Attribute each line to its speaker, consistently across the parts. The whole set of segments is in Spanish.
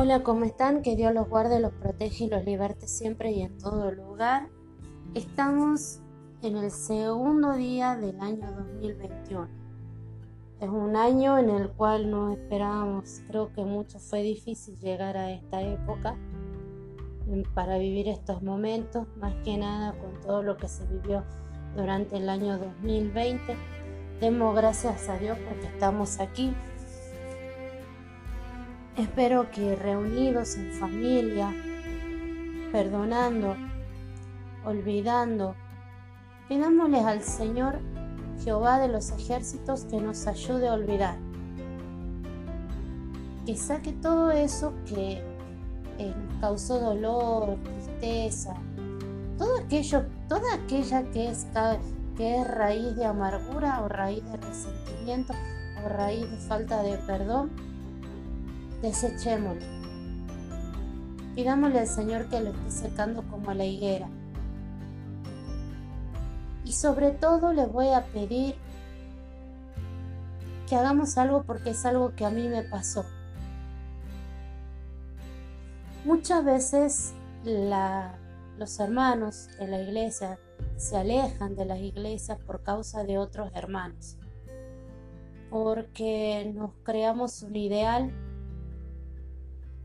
Speaker 1: Hola, ¿cómo están? Que Dios los guarde, los protege y los liberte siempre y en todo lugar. Estamos en el segundo día del año 2021. Es un año en el cual no esperábamos, creo que mucho fue difícil llegar a esta época para vivir estos momentos, más que nada con todo lo que se vivió durante el año 2020. Demos gracias a Dios porque estamos aquí Espero que reunidos en familia, perdonando, olvidando, pidámosle al Señor Jehová de los ejércitos que nos ayude a olvidar. Que saque todo eso que eh, nos causó dolor, tristeza, todo aquello, toda aquella que que es raíz de amargura o raíz de resentimiento o raíz de falta de perdón desechémoslo. Pidámosle al Señor que lo esté secando como la higuera. Y sobre todo le voy a pedir que hagamos algo porque es algo que a mí me pasó. Muchas veces los hermanos de la iglesia se alejan de las iglesias por causa de otros hermanos, porque nos creamos un ideal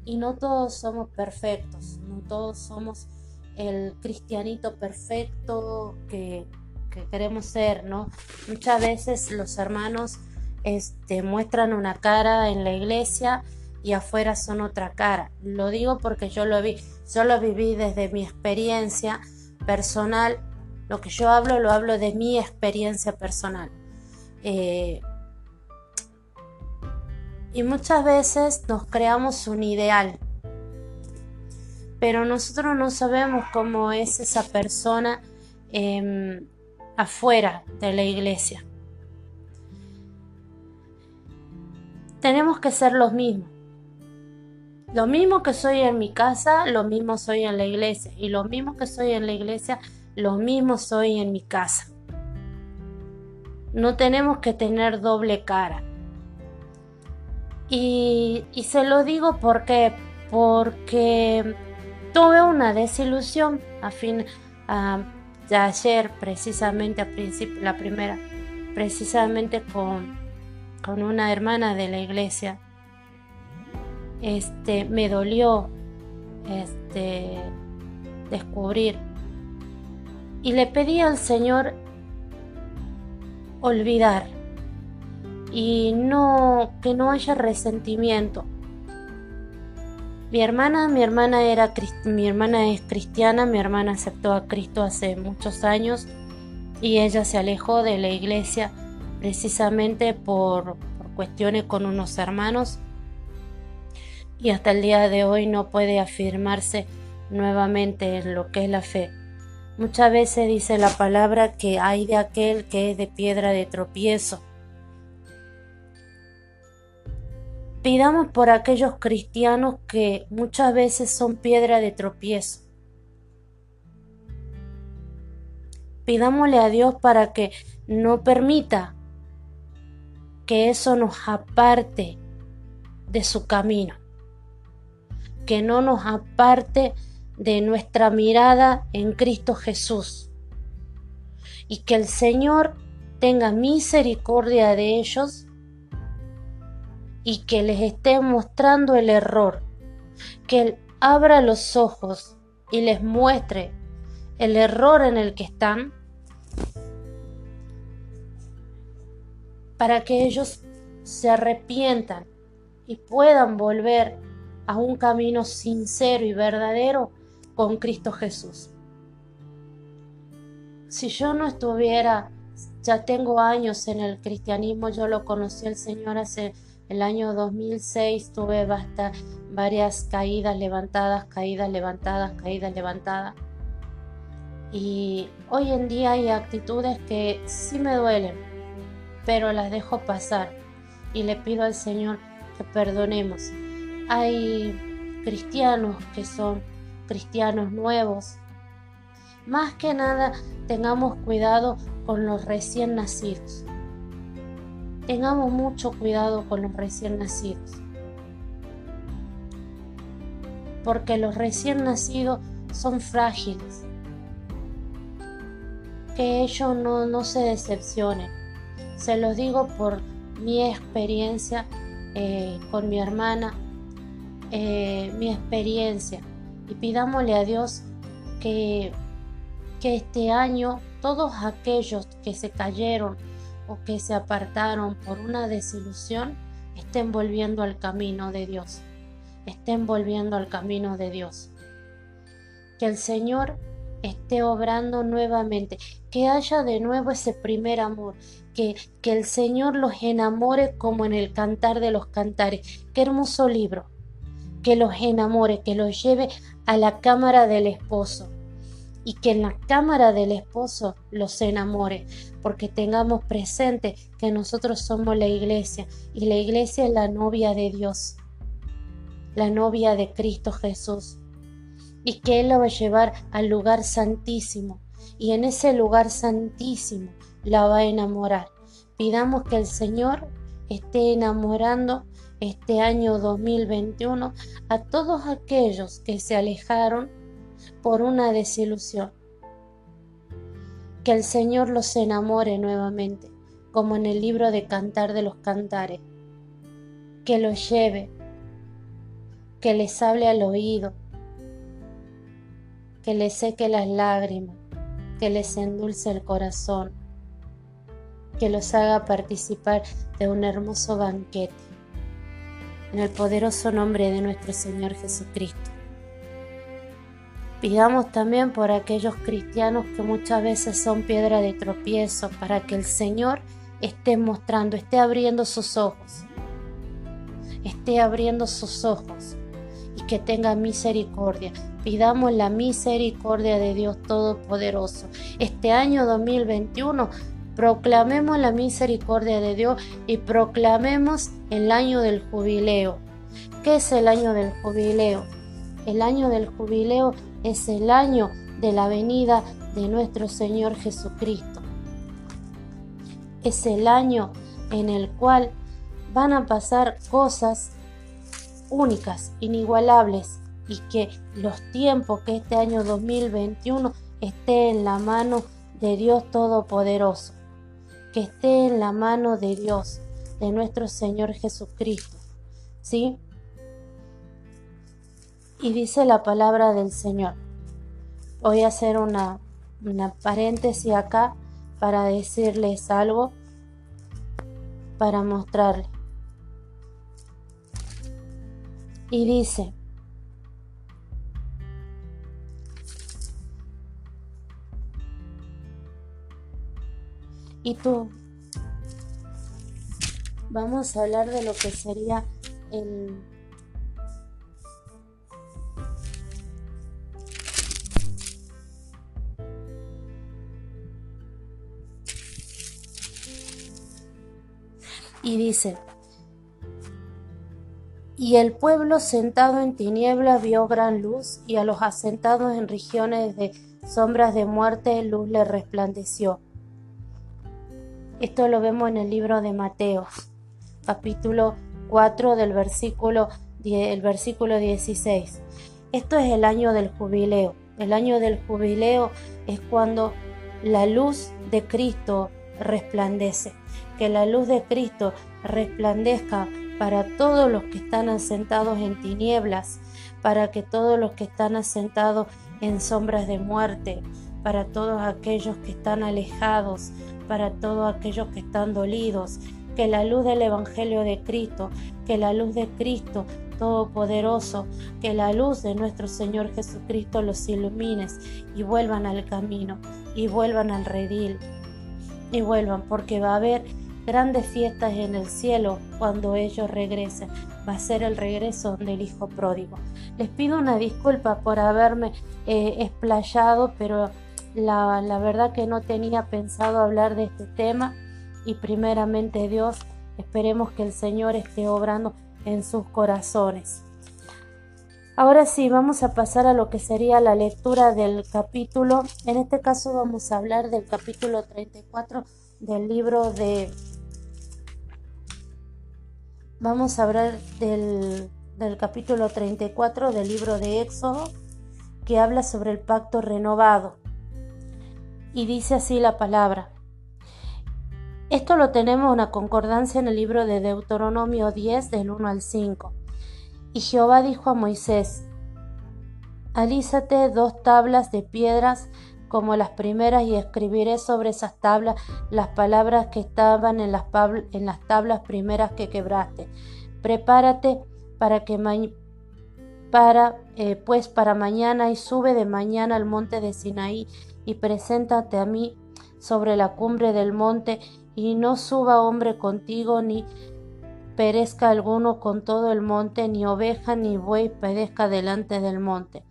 Speaker 1: y no todos somos perfectos, no todos somos el cristianito perfecto que, queremos ser, ¿no? Muchas veces los hermanos este, muestran una cara en la iglesia y afuera son otra cara. Lo digo porque yo lo vi, yo lo viví desde mi experiencia personal. Lo que yo hablo, lo hablo de mi experiencia personal. Eh, y muchas veces nos creamos un ideal, pero nosotros no sabemos cómo es esa persona em, afuera de la iglesia. Tenemos que ser los mismos. Lo mismo que soy en mi casa, lo mismo soy en la iglesia. Y lo mismo que soy en la iglesia, lo mismo soy en mi casa. No tenemos que tener doble cara. Y, se lo digo porque, porque tuve una desilusión a fin de ayer, precisamente a principio, la primera, precisamente con, con una hermana de la iglesia. Este, me dolió este, descubrir. Y le pedí al Señor olvidar y no que no haya resentimiento. Mi hermana, mi hermana era mi hermana es cristiana, mi hermana aceptó a Cristo hace muchos años y ella se alejó de la iglesia precisamente por, por cuestiones con unos hermanos y hasta el día de hoy no puede afirmarse nuevamente en lo que es la fe. Muchas veces dice la palabra que hay de aquel que es de piedra de tropiezo Pidamos por aquellos cristianos que muchas veces son piedra de tropiezo. Pidámosle a Dios para que no permita que eso nos aparte de su camino, que no nos aparte de nuestra mirada en Cristo Jesús y que el Señor tenga misericordia de ellos y que les esté mostrando el error, que Él abra los ojos y les muestre el error en el que están, para que ellos se arrepientan y puedan volver a un camino sincero y verdadero con Cristo Jesús. Si yo no estuviera, ya tengo años en el cristianismo, yo lo conocí al Señor hace el año 2006 tuve varias caídas levantadas, caídas levantadas, caídas levantadas. Y hoy en día hay actitudes que sí me duelen, pero las dejo pasar y le pido al Señor que perdonemos. Hay cristianos que son cristianos nuevos. Más que nada, tengamos cuidado con los recién nacidos tengamos mucho cuidado con los recién nacidos. porque los recién nacidos son frágiles. Que ellos no, no se decepcionen. Se los digo por mi experiencia eh, con mi hermana, eh, mi experiencia. Y pidámosle a Dios que, que este año todos aquellos que se cayeron o que se apartaron por una desilusión estén volviendo al camino de Dios. Estén volviendo al camino de Dios. Que el Señor esté obrando nuevamente, que haya de nuevo ese primer amor, que, que el Señor los enamore como en el cantar de los cantares. Qué hermoso libro, que los enamore, que los lleve a la cámara del esposo y que en la cámara del esposo los enamore, porque tengamos presente que nosotros somos la iglesia y la iglesia es la novia de Dios, la novia de Cristo Jesús, y que Él la va a llevar al lugar santísimo, y en ese lugar santísimo la va a enamorar. Pidamos que el Señor esté enamorando este año 2021 a todos aquellos que se alejaron por una desilusión. Que el Señor los enamore nuevamente, como en el libro de Cantar de los Cantares. Que los lleve, que les hable al oído, que les seque las lágrimas, que les endulce el corazón, que los haga participar de un hermoso banquete. En el poderoso nombre de nuestro Señor Jesucristo. Pidamos también por aquellos cristianos que muchas veces son piedra de tropiezo, para que el Señor esté mostrando, esté abriendo sus ojos, esté abriendo sus ojos y que tenga misericordia. Pidamos la misericordia de Dios Todopoderoso. Este año 2021 proclamemos la misericordia de Dios y proclamemos el año del jubileo. ¿Qué es el año del jubileo? El año del jubileo es el año de la venida de nuestro Señor Jesucristo. Es el año en el cual van a pasar cosas únicas, inigualables, y que los tiempos que este año 2021 esté en la mano de Dios Todopoderoso, que esté en la mano de Dios, de nuestro Señor Jesucristo. ¿Sí? Y dice la palabra del Señor. Voy a hacer una, una paréntesis acá para decirles algo, para mostrarles. Y dice, y tú, vamos a hablar de lo que sería el y dice, y el pueblo sentado en tinieblas vio gran luz, y a los asentados en regiones de sombras de muerte luz le resplandeció. Esto lo vemos en el libro de Mateo, capítulo 4 del versículo, el versículo 16. Esto es el año del jubileo. El año del jubileo es cuando la luz de Cristo resplandece que la luz de Cristo resplandezca para todos los que están asentados en tinieblas, para que todos los que están asentados en sombras de muerte, para todos aquellos que están alejados, para todos aquellos que están dolidos, que la luz del Evangelio de Cristo, que la luz de Cristo Todopoderoso, que la luz de nuestro Señor Jesucristo los ilumine y vuelvan al camino y vuelvan al redil y vuelvan porque va a haber grandes fiestas en el cielo cuando ellos regresen. Va a ser el regreso del Hijo Pródigo. Les pido una disculpa por haberme eh, explayado, pero la, la verdad que no tenía pensado hablar de este tema y primeramente Dios, esperemos que el Señor esté obrando en sus corazones. Ahora sí, vamos a pasar a lo que sería la lectura del capítulo. En este caso vamos a hablar del capítulo 34 del libro de Vamos a hablar del del capítulo 34 del libro de Éxodo, que habla sobre el pacto renovado. Y dice así la palabra. Esto lo tenemos una concordancia en el libro de Deuteronomio 10 del 1 al 5. Y Jehová dijo a Moisés, Alízate dos tablas de piedras como las primeras y escribiré sobre esas tablas las palabras que estaban en las, en las tablas primeras que quebraste. Prepárate para que para eh, pues para mañana y sube de mañana al monte de Sinaí y preséntate a mí sobre la cumbre del monte y no suba hombre contigo ni perezca alguno con todo el monte, ni oveja ni buey perezca delante del monte.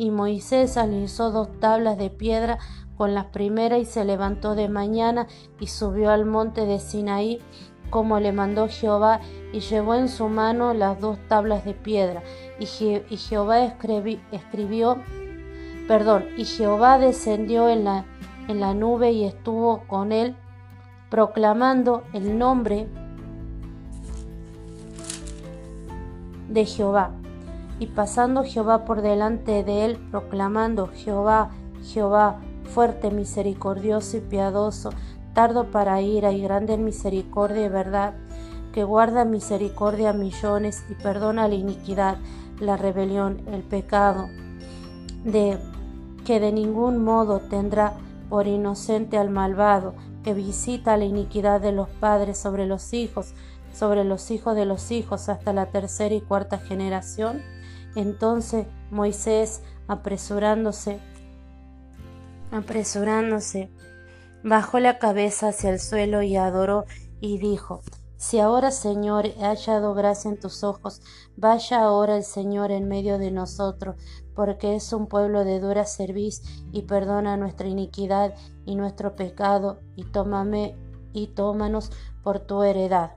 Speaker 1: Y Moisés alisó dos tablas de piedra con las primeras y se levantó de mañana y subió al monte de Sinaí como le mandó Jehová y llevó en su mano las dos tablas de piedra. Y, Jehová escribió, perdón, y Jehová descendió en la, en la nube y estuvo con él proclamando el nombre de Jehová. Y pasando Jehová por delante de él, proclamando Jehová, Jehová, fuerte, misericordioso y piadoso, tardo para ira y grande en misericordia y verdad, que guarda misericordia a millones y perdona la iniquidad, la rebelión, el pecado, de que de ningún modo tendrá por inocente al malvado, que visita la iniquidad de los padres sobre los hijos, sobre los hijos de los hijos hasta la tercera y cuarta generación? Entonces Moisés, apresurándose, apresurándose, bajó la cabeza hacia el suelo y adoró y dijo, si ahora, Señor, he hallado gracia en tus ojos, vaya ahora el Señor en medio de nosotros, porque es un pueblo de dura cerviz y perdona nuestra iniquidad y nuestro pecado, y tómame y tómanos por tu heredad.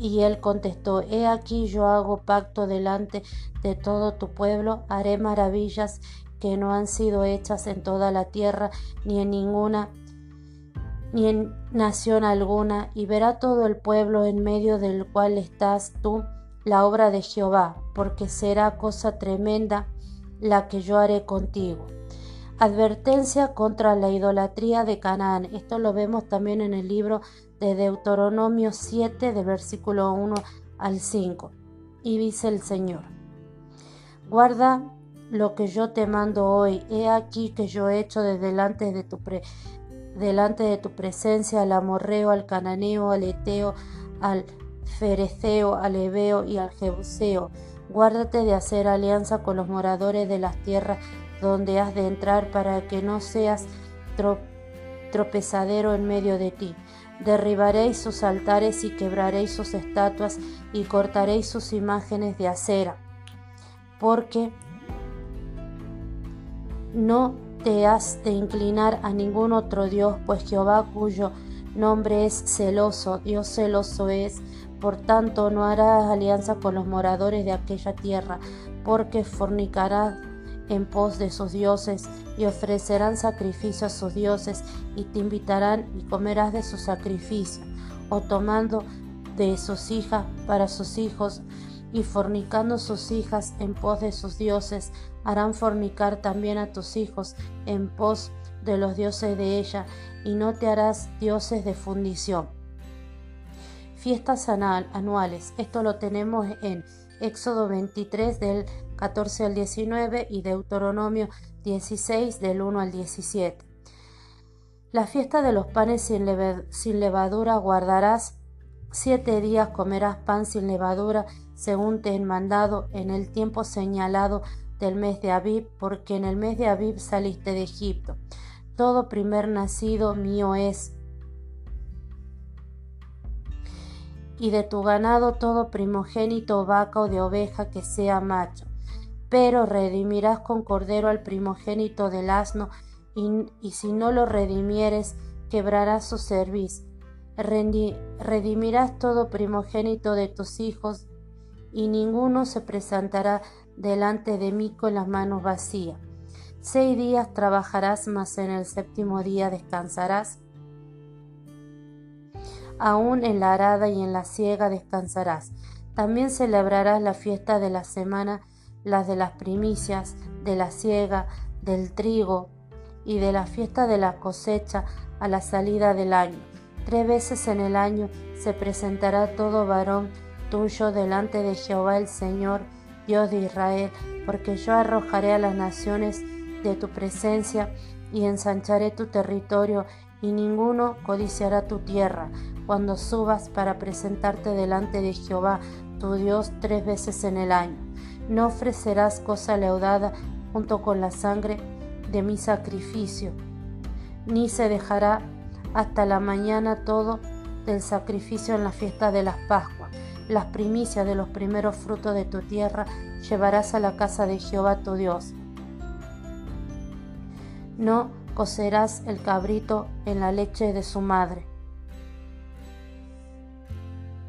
Speaker 1: Y él contestó, He aquí yo hago pacto delante de todo tu pueblo, haré maravillas que no han sido hechas en toda la tierra, ni en ninguna, ni en nación alguna, y verá todo el pueblo en medio del cual estás tú la obra de Jehová, porque será cosa tremenda la que yo haré contigo. Advertencia contra la idolatría de Canaán. Esto lo vemos también en el libro de Deuteronomio 7, de versículo 1 al 5. Y dice el Señor, guarda lo que yo te mando hoy. He aquí que yo he hecho de delante de tu, delante de tu presencia al amorreo, al cananeo, al eteo, al fereceo, al ebeo y al jebuseo. Guárdate de hacer alianza con los moradores de las tierras donde has de entrar para que no seas tropezadero en medio de ti Derribaréis sus altares y quebraréis sus estatuas y cortaréis sus imágenes de acera, porque no te has de inclinar a ningún otro Dios, pues Jehová cuyo nombre es celoso, Dios celoso es, por tanto no harás alianza con los moradores de aquella tierra, porque fornicarás en pos de sus dioses y ofrecerán sacrificio a sus dioses y te invitarán y comerás de su sacrificio o tomando de sus hijas para sus hijos y fornicando sus hijas en pos de sus dioses harán fornicar también a tus hijos en pos de los dioses de ella y no te harás dioses de fundición. Fiestas anuales, esto lo tenemos en Éxodo 23 del 14 al 19 y Deuteronomio 16 del 1 al 17. La fiesta de los panes sin, levadura guardarás. Siete días comerás pan sin levadura, según te he mandado, en el tiempo señalado del mes de Abib, porque en el mes de Abib saliste de Egipto. Todo primer nacido mío es, y de tu ganado todo primogénito vaca o de oveja que sea macho. Pero redimirás con cordero al primogénito del asno, y, si no lo redimieres, quebrarás su cerviz. redimirás todo primogénito de tus hijos, y ninguno se presentará delante de mí con las manos vacías. Seis días trabajarás, mas en el séptimo día descansarás aún en la arada y en la siega descansarás. También celebrarás la fiesta de la semana, las de las primicias, de la siega, del trigo y de la fiesta de la cosecha a la salida del año. Tres veces en el año se presentará todo varón tuyo delante de Jehová el Señor, Dios de Israel, porque yo arrojaré a las naciones de tu presencia y ensancharé tu territorio y ninguno codiciará tu tierra cuando subas para presentarte delante de Jehová tu Dios tres veces en el año. No ofrecerás cosa leudada junto con la sangre de mi sacrificio, ni se dejará hasta la mañana todo del sacrificio en la fiesta de las Pascuas. Las primicias de los primeros frutos de tu tierra llevarás a la casa de Jehová tu Dios. No cocerás el cabrito en la leche de su madre.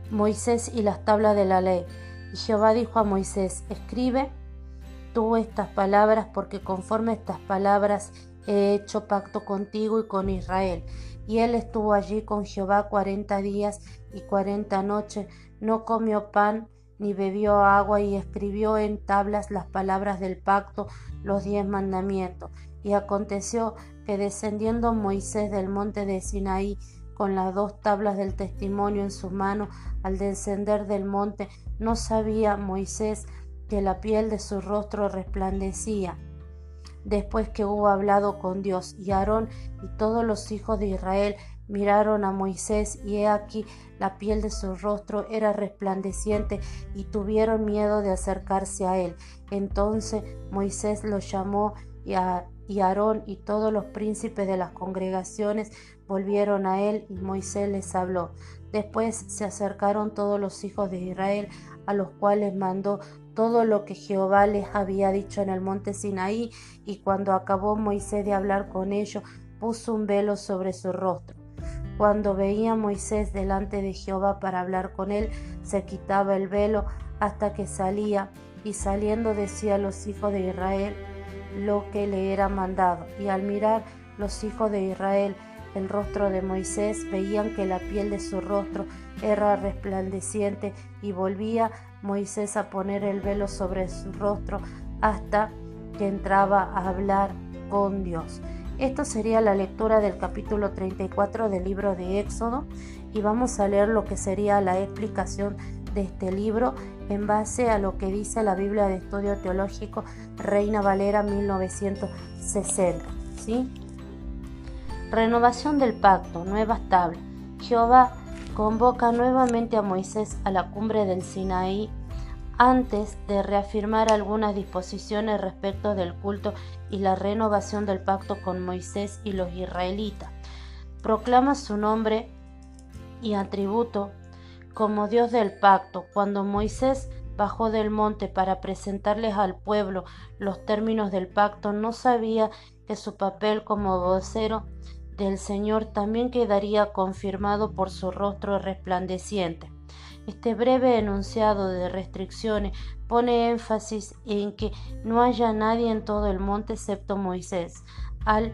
Speaker 1: Moisés y las tablas de la ley. Y Jehová dijo a Moisés, escribe tú estas palabras porque conforme estas palabras he hecho pacto contigo y con Israel. Y él estuvo allí con Jehová cuarenta días y cuarenta noches, no comió pan ni bebió agua y escribió en tablas las palabras del pacto, los diez mandamientos. Y aconteció que descendiendo Moisés del monte de Sinaí con las dos tablas del testimonio en su mano, al descender del monte, no sabía Moisés que la piel de su rostro resplandecía. Después que hubo hablado con Dios, y Aarón y todos los hijos de Israel miraron a Moisés, y he aquí la piel de su rostro era resplandeciente, y tuvieron miedo de acercarse a él. Entonces Moisés los llamó y a y Aarón y todos los príncipes de las congregaciones volvieron a él y Moisés les habló. Después se acercaron todos los hijos de Israel, a los cuales mandó todo lo que Jehová les había dicho en el monte Sinaí, y cuando acabó Moisés de hablar con ellos, puso un velo sobre su rostro. Cuando veía Moisés delante de Jehová para hablar con él, se quitaba el velo hasta que salía, y saliendo decía a los hijos de Israel, lo que le era mandado. Y al mirar los hijos de Israel el rostro de Moisés, veían que la piel de su rostro era resplandeciente y volvía Moisés a poner el velo sobre su rostro hasta que entraba a hablar con Dios. Esto sería la lectura del capítulo 34 del libro de Éxodo y vamos a leer lo que sería la explicación de este libro en base a lo que dice la Biblia de Estudio Teológico Reina Valera 1960. ¿sí? Renovación del pacto, nuevas tablas. Jehová convoca nuevamente a Moisés a la cumbre del Sinaí antes de reafirmar algunas disposiciones respecto del culto y la renovación del pacto con Moisés y los israelitas. Proclama su nombre y atributo como Dios del pacto. Cuando Moisés bajó del monte para presentarles al pueblo los términos del pacto, no sabía que su papel como vocero del Señor también quedaría confirmado por su rostro resplandeciente. Este breve enunciado de restricciones pone énfasis en que no haya nadie en todo el monte excepto Moisés, al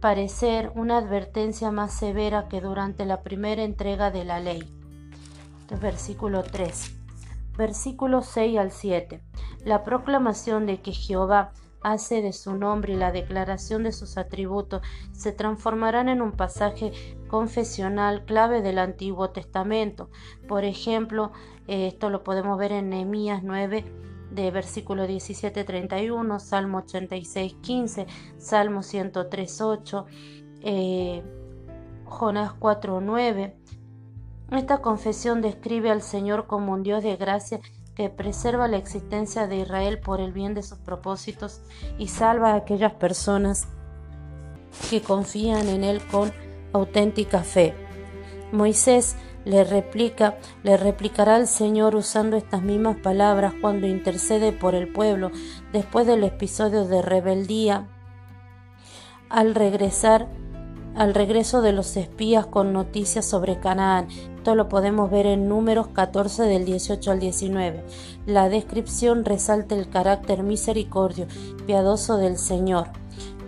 Speaker 1: parecer una advertencia más severa que durante la primera entrega de la ley versículo 3. Versículo 6 al 7. La proclamación de que Jehová hace de su nombre y la declaración de sus atributos se transformarán en un pasaje confesional clave del Antiguo Testamento. Por ejemplo, eh, esto lo podemos ver en Nehemías 9 de versículo 17 31, Salmo 86 15, Salmo 103 8, eh, Jonás 4 9, esta confesión describe al Señor como un Dios de gracia que preserva la existencia de Israel por el bien de sus propósitos y salva a aquellas personas que confían en Él con auténtica fe. Moisés le replica, le replicará al Señor usando estas mismas palabras cuando intercede por el pueblo después del episodio de rebeldía al regresar al regreso de los espías con noticias sobre Canaán. Esto lo podemos ver en números 14 del 18 al 19. La descripción resalta el carácter misericordio, piadoso del Señor,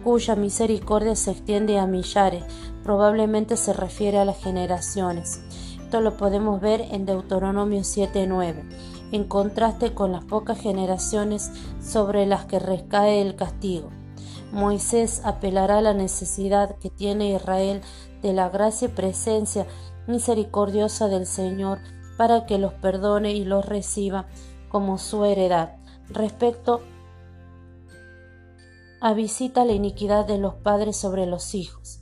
Speaker 1: cuya misericordia se extiende a millares, probablemente se refiere a las generaciones Esto lo podemos ver en Deuteronomio 7.9, en contraste con las pocas generaciones sobre las que recae el castigo. Moisés apelará a la necesidad que tiene Israel de la gracia y presencia misericordiosa del Señor para que los perdone y los reciba como su heredad. Respecto a visita la iniquidad de los padres sobre los hijos.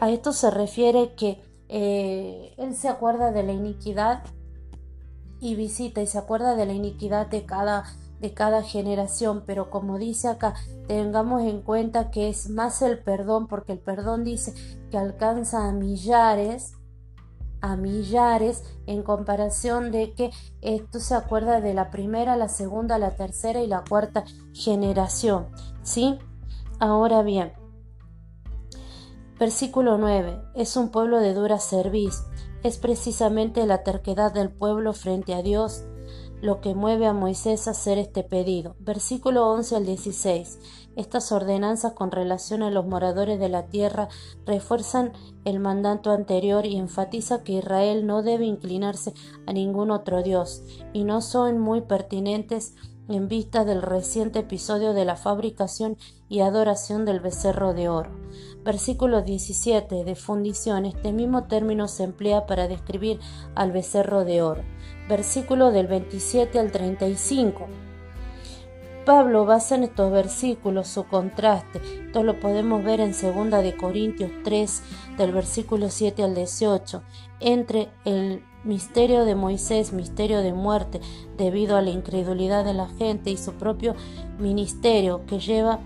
Speaker 1: A esto se refiere que eh, él se acuerda de la iniquidad y visita y se acuerda de la iniquidad de cada de cada generación, pero como dice acá, tengamos en cuenta que es más el perdón, porque el perdón dice que alcanza a millares, a millares, en comparación de que esto se acuerda de la primera, la segunda, la tercera y la cuarta generación, ¿sí? Ahora bien, versículo 9, es un pueblo de dura cerviz, es precisamente la terquedad del pueblo frente a Dios lo que mueve a Moisés a hacer este pedido. Versículo 11 al 16. Estas ordenanzas con relación a los moradores de la tierra refuerzan el mandato anterior y enfatiza que Israel no debe inclinarse a ningún otro Dios y no son muy pertinentes en vista del reciente episodio de la fabricación y adoración del becerro de oro. Versículo 17 de fundición. Este mismo término se emplea para describir al becerro de oro versículo del 27 al 35. Pablo basa en estos versículos su contraste. Esto lo podemos ver en 2 de Corintios 3 del versículo 7 al 18 entre el misterio de Moisés, misterio de muerte debido a la incredulidad de la gente y su propio ministerio que lleva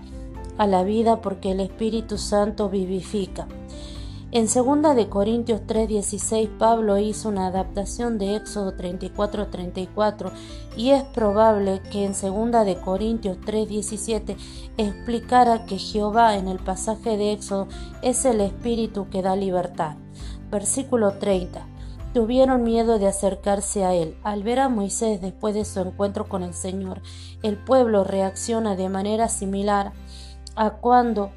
Speaker 1: a la vida porque el Espíritu Santo vivifica. En 2 de Corintios 3:16 Pablo hizo una adaptación de Éxodo 34:34 y es probable que en 2 de Corintios 3:17 explicara que Jehová en el pasaje de Éxodo es el espíritu que da libertad. Versículo 30 tuvieron miedo de acercarse a él. Al ver a Moisés después de su encuentro con el Señor, el pueblo reacciona de manera similar a cuando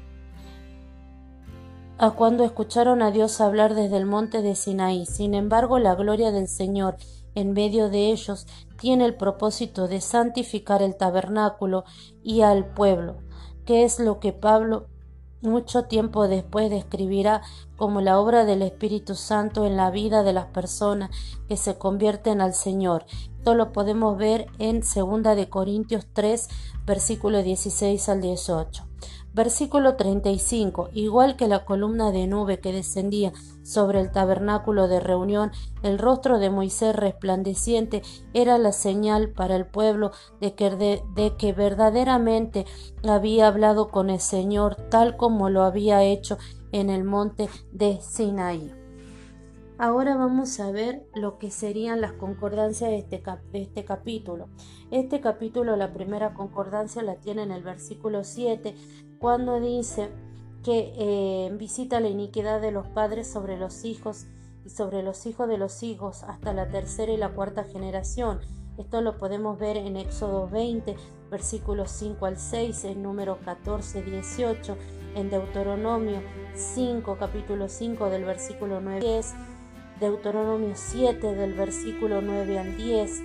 Speaker 1: a cuando escucharon a Dios hablar desde el monte de Sinaí. Sin embargo, la gloria del Señor en medio de ellos tiene el propósito de santificar el tabernáculo y al pueblo, que es lo que Pablo mucho tiempo después describirá como la obra del Espíritu Santo en la vida de las personas que se convierten al Señor. Esto lo podemos ver en 2 de Corintios 3, versículo 16 al 18. Versículo 35. Igual que la columna de nube que descendía sobre el tabernáculo de reunión, el rostro de Moisés resplandeciente era la señal para el pueblo de que, de que verdaderamente había hablado con el Señor tal como lo había hecho en el monte de Sinaí. Ahora vamos a ver lo que serían las concordancias de este, de este, capítulo. Este capítulo, la primera concordancia la tiene en el versículo 7, cuando dice que eh, visita la iniquidad de los padres sobre los hijos y sobre los hijos de los hijos hasta la tercera y la cuarta generación. Esto lo podemos ver en Éxodo 20, versículos 5 al 6, en número 14, 18, en Deuteronomio 5, capítulo 5 del versículo 9 10, Deuteronomio 7 del versículo 9 al 10.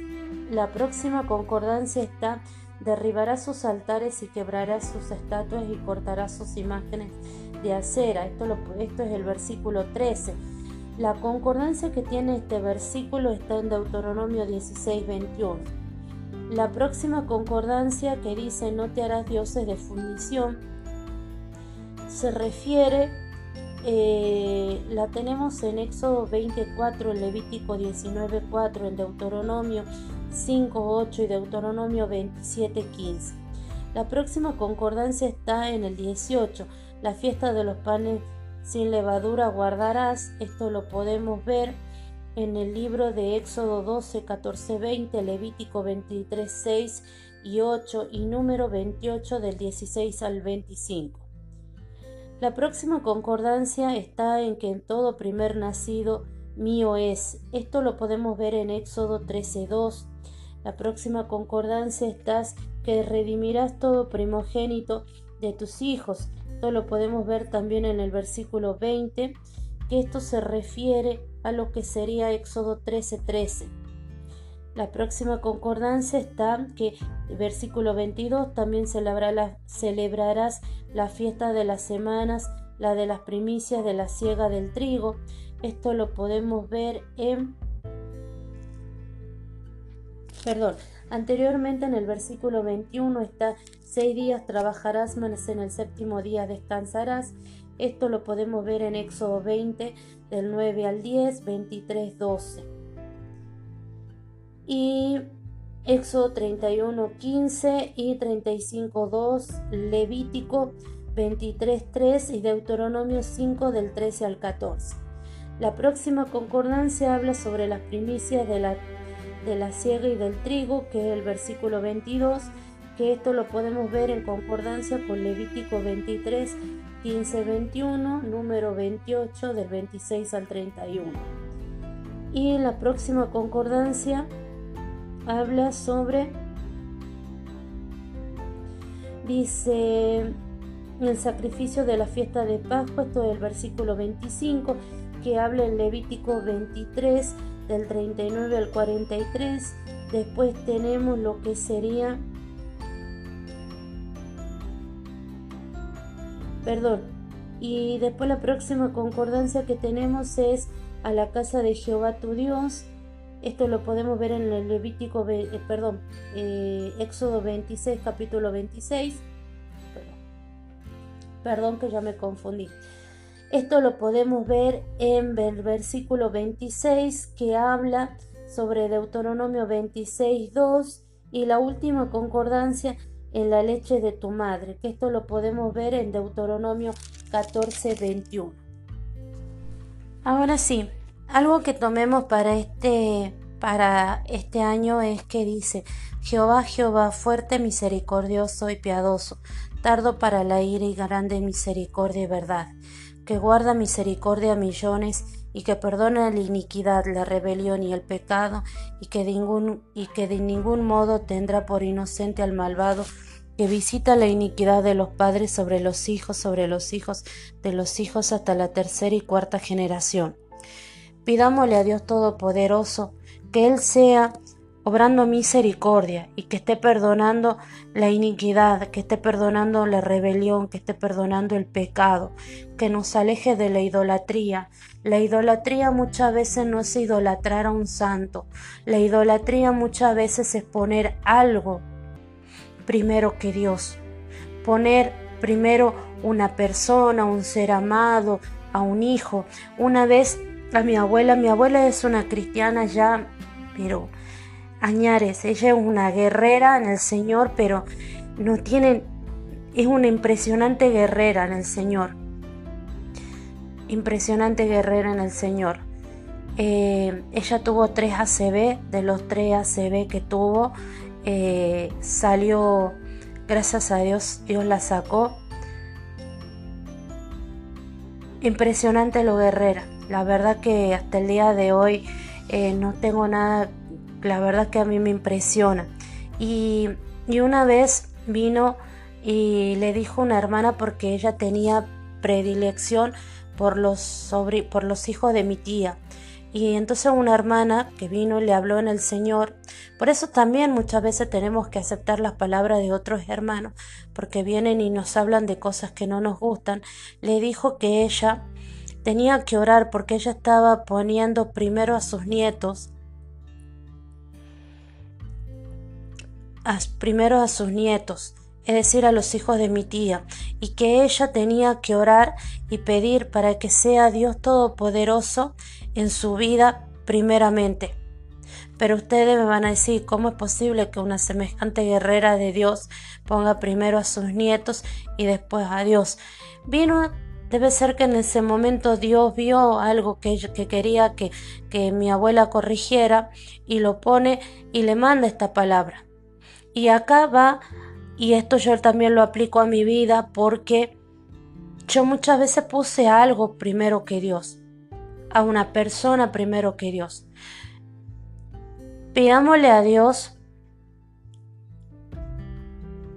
Speaker 1: La próxima concordancia está derribará sus altares y quebrará sus estatuas y cortará sus imágenes de acera. Esto, lo, es el versículo 13. La concordancia que tiene este versículo está en Deuteronomio 16, 21. La próxima concordancia que dice no te harás dioses de fundición se refiere eh, la tenemos en Éxodo 24, en Levítico 19, 4, en Deuteronomio 5, 8 y Deuteronomio 27, 15. La próxima concordancia está en el 18, la fiesta de los panes sin levadura guardarás. Esto lo podemos ver en el libro de Éxodo 12, 14, 20, Levítico 23, 6 y 8 y número 28 del 16 al 25. La próxima concordancia está en que en todo primer nacido mío es. Esto lo podemos ver en Éxodo 13.2. La próxima concordancia está que redimirás todo primogénito de tus hijos. Esto lo podemos ver también en el versículo 20, que esto se refiere a lo que sería Éxodo 13:13. La próxima concordancia está que versículo 22 también celebrarás la fiesta de las semanas, la de las primicias de la siega del trigo. Esto lo podemos ver en Perdón, anteriormente en el versículo 21 está seis días trabajarás, mas en el séptimo día descansarás. Esto lo podemos ver en Éxodo 20, del 9 al 10, 23, 12. Y Éxodo 31, 15 y 35, 2, Levítico 23, 3 y Deuteronomio 5 del 13 al 14. La próxima concordancia habla sobre las primicias de la de la siega y del trigo, que es el versículo 22, que esto lo podemos ver en concordancia con Levítico 23, 15, 21, número 28 del 26 al 31. Y la próxima concordancia habla sobre, dice, el sacrificio de la fiesta de Pascua, esto es el versículo 25, que habla en Levítico 23, del 39 al 43. Después tenemos lo que sería, perdón, y después la próxima concordancia que tenemos es a la casa de Jehová tu Dios. Esto lo podemos ver en el Levítico, eh, perdón, eh, Éxodo 26, capítulo 26. perdón que ya me confundí. Esto lo podemos ver en el versículo 26 que habla sobre Deuteronomio 26.2 y la última concordancia en la leche de tu madre, que esto lo podemos ver en Deuteronomio 14.21. Ahora sí, algo que tomemos para este, para este año es que dice, Jehová, Jehová, fuerte, misericordioso y piadoso, tardo para la ira y grande misericordia y verdad que guarda misericordia a millones y que perdona la iniquidad, la rebelión y el pecado, y que, de ningún, y que de ningún modo tendrá por inocente al malvado, que visita la iniquidad de los padres sobre los hijos, sobre los hijos de los hijos hasta la tercera y cuarta generación. Pidámosle a Dios Todopoderoso que Él sea obrando misericordia y que esté perdonando la iniquidad, que esté perdonando la rebelión, que esté perdonando el pecado, que nos aleje de la idolatría. La idolatría muchas veces no es idolatrar a un santo, la idolatría muchas veces es poner algo primero que Dios, poner primero una persona, un ser amado, a un hijo. Una vez a mi abuela, mi abuela es una cristiana ya, pero Añares, ella es una guerrera en el Señor, pero no tiene, es una impresionante guerrera en el Señor. Impresionante guerrera en el Señor. Eh, ella tuvo tres ACB, de los tres ACB que tuvo, eh, salió, gracias a Dios, Dios la sacó. Impresionante lo guerrera. La verdad que hasta el día de hoy eh, no tengo nada la verdad que a mí me impresiona. Y, una vez vino y le dijo una hermana porque ella tenía predilección por los, por los hijos de mi tía. Y entonces una hermana que vino le habló en el Señor. Por eso también muchas veces tenemos que aceptar las palabras de otros hermanos, porque vienen y nos hablan de cosas que no nos gustan. Le dijo que ella tenía que orar porque ella estaba poniendo primero a sus nietos primero a sus nietos, es decir, a los hijos de mi tía, y que ella tenía que orar y pedir para que sea Dios Todopoderoso en su vida primeramente. Pero ustedes me van a decir, ¿cómo es posible que una semejante guerrera de Dios ponga primero a sus nietos y después a Dios? Vino, debe ser que en ese momento Dios vio algo que, que quería que, que mi abuela corrigiera y lo pone y le manda esta palabra. Y acá va, y esto yo también lo aplico a mi vida porque yo muchas veces puse algo primero que Dios, a una persona primero que Dios. Pidámosle a Dios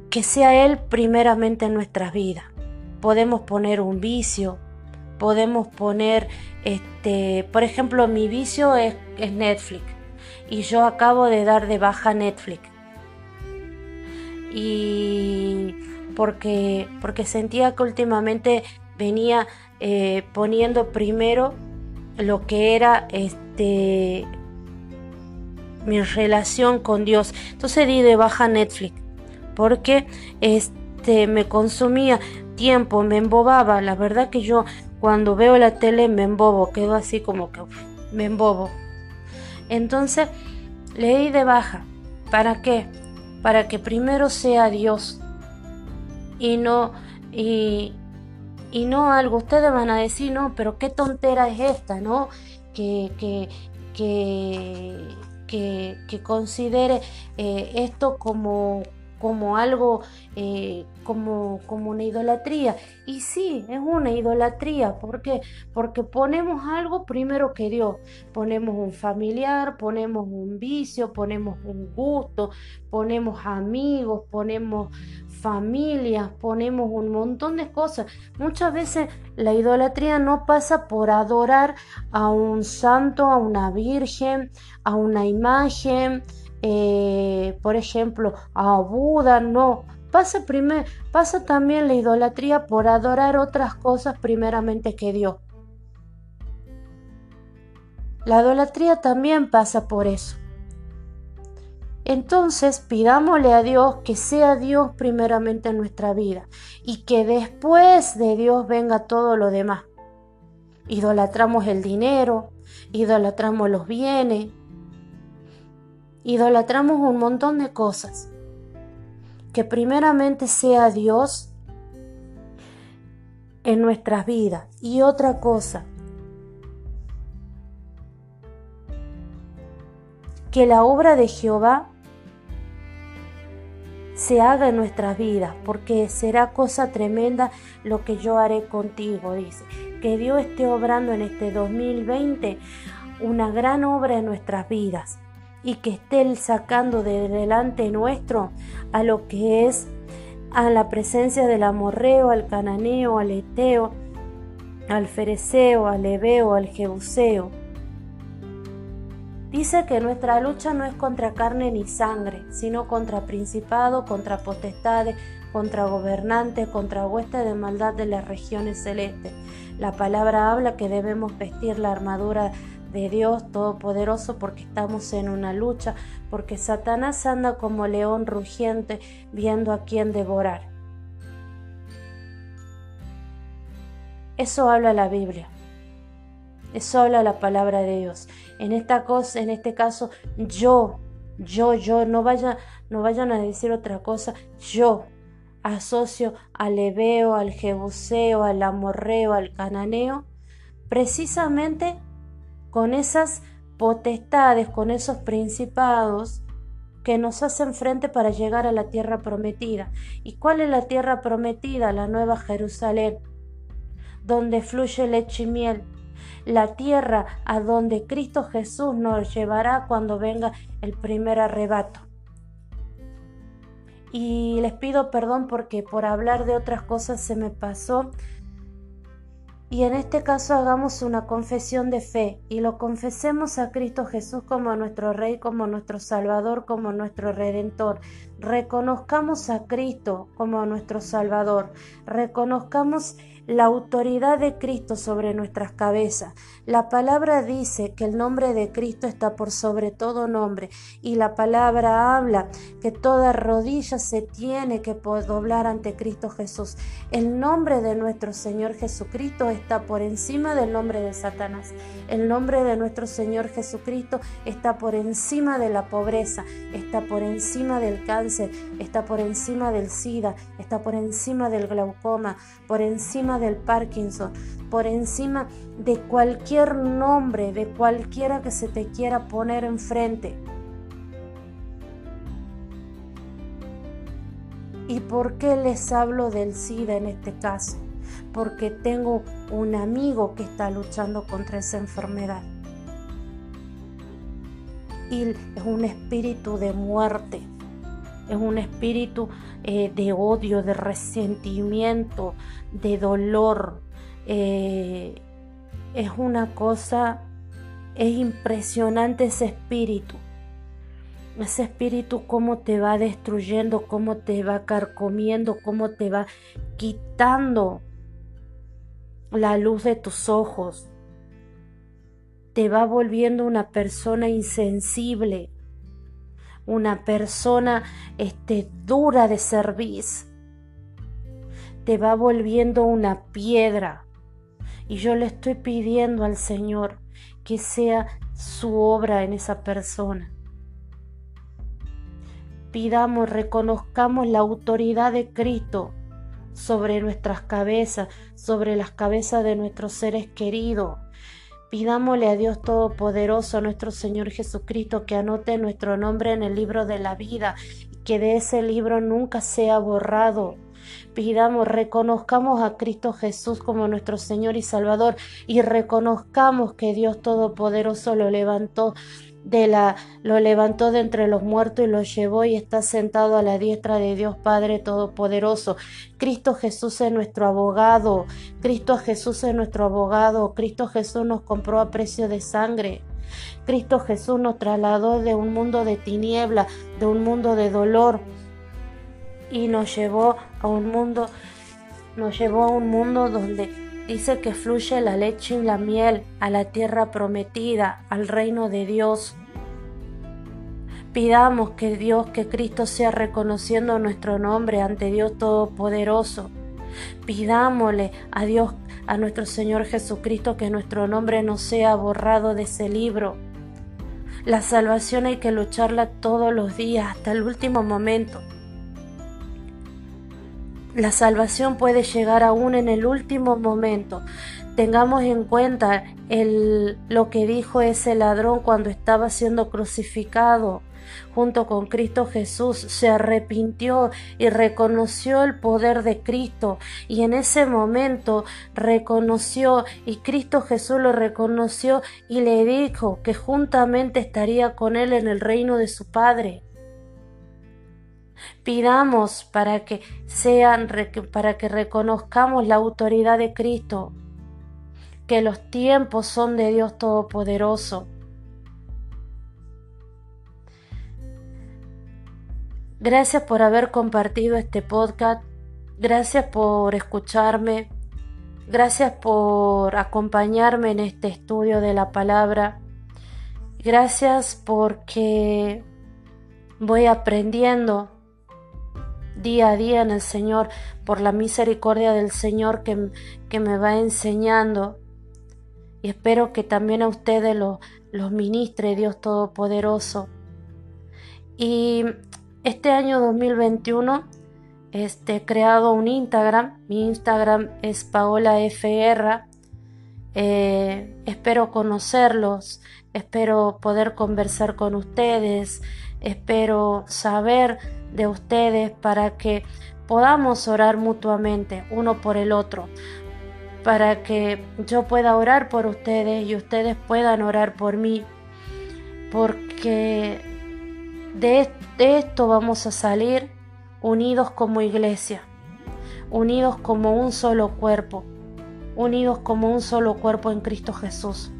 Speaker 1: que sea Él primeramente en nuestras vidas. Podemos poner un vicio, podemos poner, este, por ejemplo, mi vicio es, es Netflix y yo acabo de dar de baja Netflix. Y porque, porque sentía que últimamente venía eh, poniendo primero lo que era este mi relación con Dios. Entonces di de baja Netflix porque este me consumía tiempo, me embobaba. La verdad que yo cuando veo la tele me embobo, quedo así como que me embobo. Entonces leí de baja. ¿Para qué? Para que primero sea Dios y no y, y no algo. Ustedes van a decir, no, pero qué tontera es esta, ¿no? Que, que, que, que, considere eh, esto como, como algo, eh, como, como una idolatría. Y sí, es una idolatría. ¿Por qué? Porque ponemos algo primero que Dios. Ponemos un familiar, ponemos un vicio, ponemos un gusto, ponemos amigos, ponemos familias, ponemos un montón de cosas. Muchas veces la idolatría no pasa por adorar a un santo, a una virgen, a una imagen, eh, por ejemplo, a Buda, no. Pasa, primer, pasa también la idolatría por adorar otras cosas primeramente que Dios. La idolatría también pasa por eso. Entonces pidámosle a Dios que sea Dios primeramente en nuestra vida y que después de Dios venga todo lo demás. Idolatramos el dinero, idolatramos los bienes, idolatramos un montón de cosas. Que primeramente sea Dios en nuestras vidas. Y otra cosa, que la obra de Jehová se haga en nuestras vidas, porque será cosa tremenda lo que yo haré contigo, dice. Que Dios esté obrando en este 2020 una gran obra en nuestras vidas y que esté sacando de delante nuestro a lo que es a la presencia del amorreo, al cananeo, al eteo, al fereceo, al ebeo, al jebuseo, Dice que nuestra lucha no es contra carne ni sangre, sino contra principado, contra potestades, contra gobernantes, contra huestes de maldad de las regiones celestes. La palabra habla que debemos vestir la armadura de Dios Todopoderoso porque estamos en una lucha, porque Satanás anda como león rugiente viendo a quién devorar. Eso habla la Biblia. Eso habla la palabra de Dios. En esta cosa, en este caso, yo, yo, yo, no vaya, no vayan a decir otra cosa, yo asocio al Ebeo, al Jebuseo, al Amorreo, al Cananeo, precisamente con esas potestades, con esos principados que nos hacen frente para llegar a la tierra prometida. ¿Y cuál es la tierra prometida? La nueva Jerusalén, donde fluye leche y miel, la tierra a donde Cristo Jesús nos llevará cuando venga el primer arrebato. Y les pido perdón porque por hablar de otras cosas se me pasó. Y en este caso hagamos una confesión de fe y lo confesemos a Cristo Jesús como nuestro Rey, como nuestro Salvador, como nuestro Redentor. Reconozcamos a Cristo como nuestro Salvador. Reconozcamos la autoridad de Cristo sobre nuestras cabezas. La palabra dice que el nombre de Cristo está por sobre todo nombre y la palabra habla que toda rodilla se tiene que doblar ante Cristo Jesús. El nombre de nuestro Señor Jesucristo está por encima del nombre de Satanás. El nombre de nuestro Señor Jesucristo está por encima de la pobreza, está por encima del cáncer, está por encima del SIDA, está por encima del glaucoma, por encima del Parkinson, por encima de cualquier nombre, de cualquiera que se te quiera poner enfrente. ¿Y por qué les hablo del SIDA en este caso? Porque tengo un amigo que está luchando contra esa enfermedad. Y es un espíritu de muerte, es un espíritu eh, de odio, de resentimiento, de dolor, eh, es una cosa, es impresionante ese espíritu. Ese espíritu cómo te va destruyendo, cómo te va carcomiendo, cómo te va quitando la luz de tus ojos. Te va volviendo una persona insensible, una persona este, dura de servicio. Te va volviendo una piedra y yo le estoy pidiendo al Señor que sea su obra en esa persona. Pidamos, reconozcamos la autoridad de Cristo sobre nuestras cabezas, sobre las cabezas de nuestros seres queridos. Pidámosle a Dios Todopoderoso, a nuestro Señor Jesucristo, que anote nuestro nombre en el libro de la vida y que de ese libro nunca sea borrado. Pidamos, reconozcamos a Cristo Jesús como nuestro Señor y Salvador y reconozcamos que Dios Todopoderoso lo levantó de la lo levantó de entre los muertos y lo llevó y está sentado a la diestra de Dios Padre Todopoderoso. Cristo Jesús es nuestro abogado, Cristo Jesús es nuestro abogado, Cristo Jesús nos compró a precio de sangre. Cristo Jesús nos trasladó de un mundo de tiniebla, de un mundo de dolor, y nos llevó a un mundo, nos llevó a un mundo donde dice que fluye la leche y la miel a la tierra prometida, al reino de Dios. Pidamos que Dios, que Cristo sea reconociendo nuestro nombre ante Dios Todopoderoso. Pidámosle a Dios, a nuestro Señor Jesucristo, que nuestro nombre no sea borrado de ese libro. La salvación hay que lucharla todos los días, hasta el último momento. La salvación puede llegar aún en el último momento. Tengamos en cuenta el, lo que dijo ese ladrón cuando estaba siendo crucificado junto con Cristo Jesús, se arrepintió y reconoció el poder de Cristo y en ese momento reconoció y Cristo Jesús lo reconoció y le dijo que juntamente estaría con él en el reino de su Padre. Pidamos para que sean para que reconozcamos la autoridad de Cristo, que los tiempos son de Dios Todopoderoso. Gracias por haber compartido este podcast. Gracias por escucharme. Gracias por acompañarme en este estudio de la palabra. Gracias porque voy aprendiendo día a día en el Señor, por la misericordia del Señor que, que me va enseñando. Y espero que también a ustedes los, los ministre Dios Todopoderoso. Y este año 2021 este, he creado un Instagram. Mi Instagram es Paola FR. Eh, espero conocerlos, espero poder conversar con ustedes, espero saber de ustedes para que podamos orar mutuamente uno por el otro, para que yo pueda orar por ustedes y ustedes puedan orar por mí, porque de, esto vamos a salir unidos como iglesia, unidos como un solo cuerpo, unidos como un solo cuerpo en Cristo Jesús.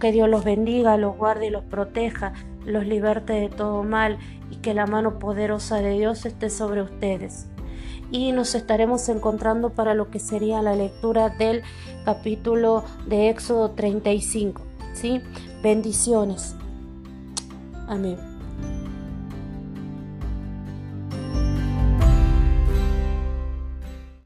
Speaker 1: Que Dios los bendiga, los guarde y los proteja, los liberte de todo mal que la mano poderosa de Dios esté sobre ustedes. Y nos estaremos encontrando para lo que sería la lectura del capítulo de Éxodo 35. ¿sí? Bendiciones. Amén.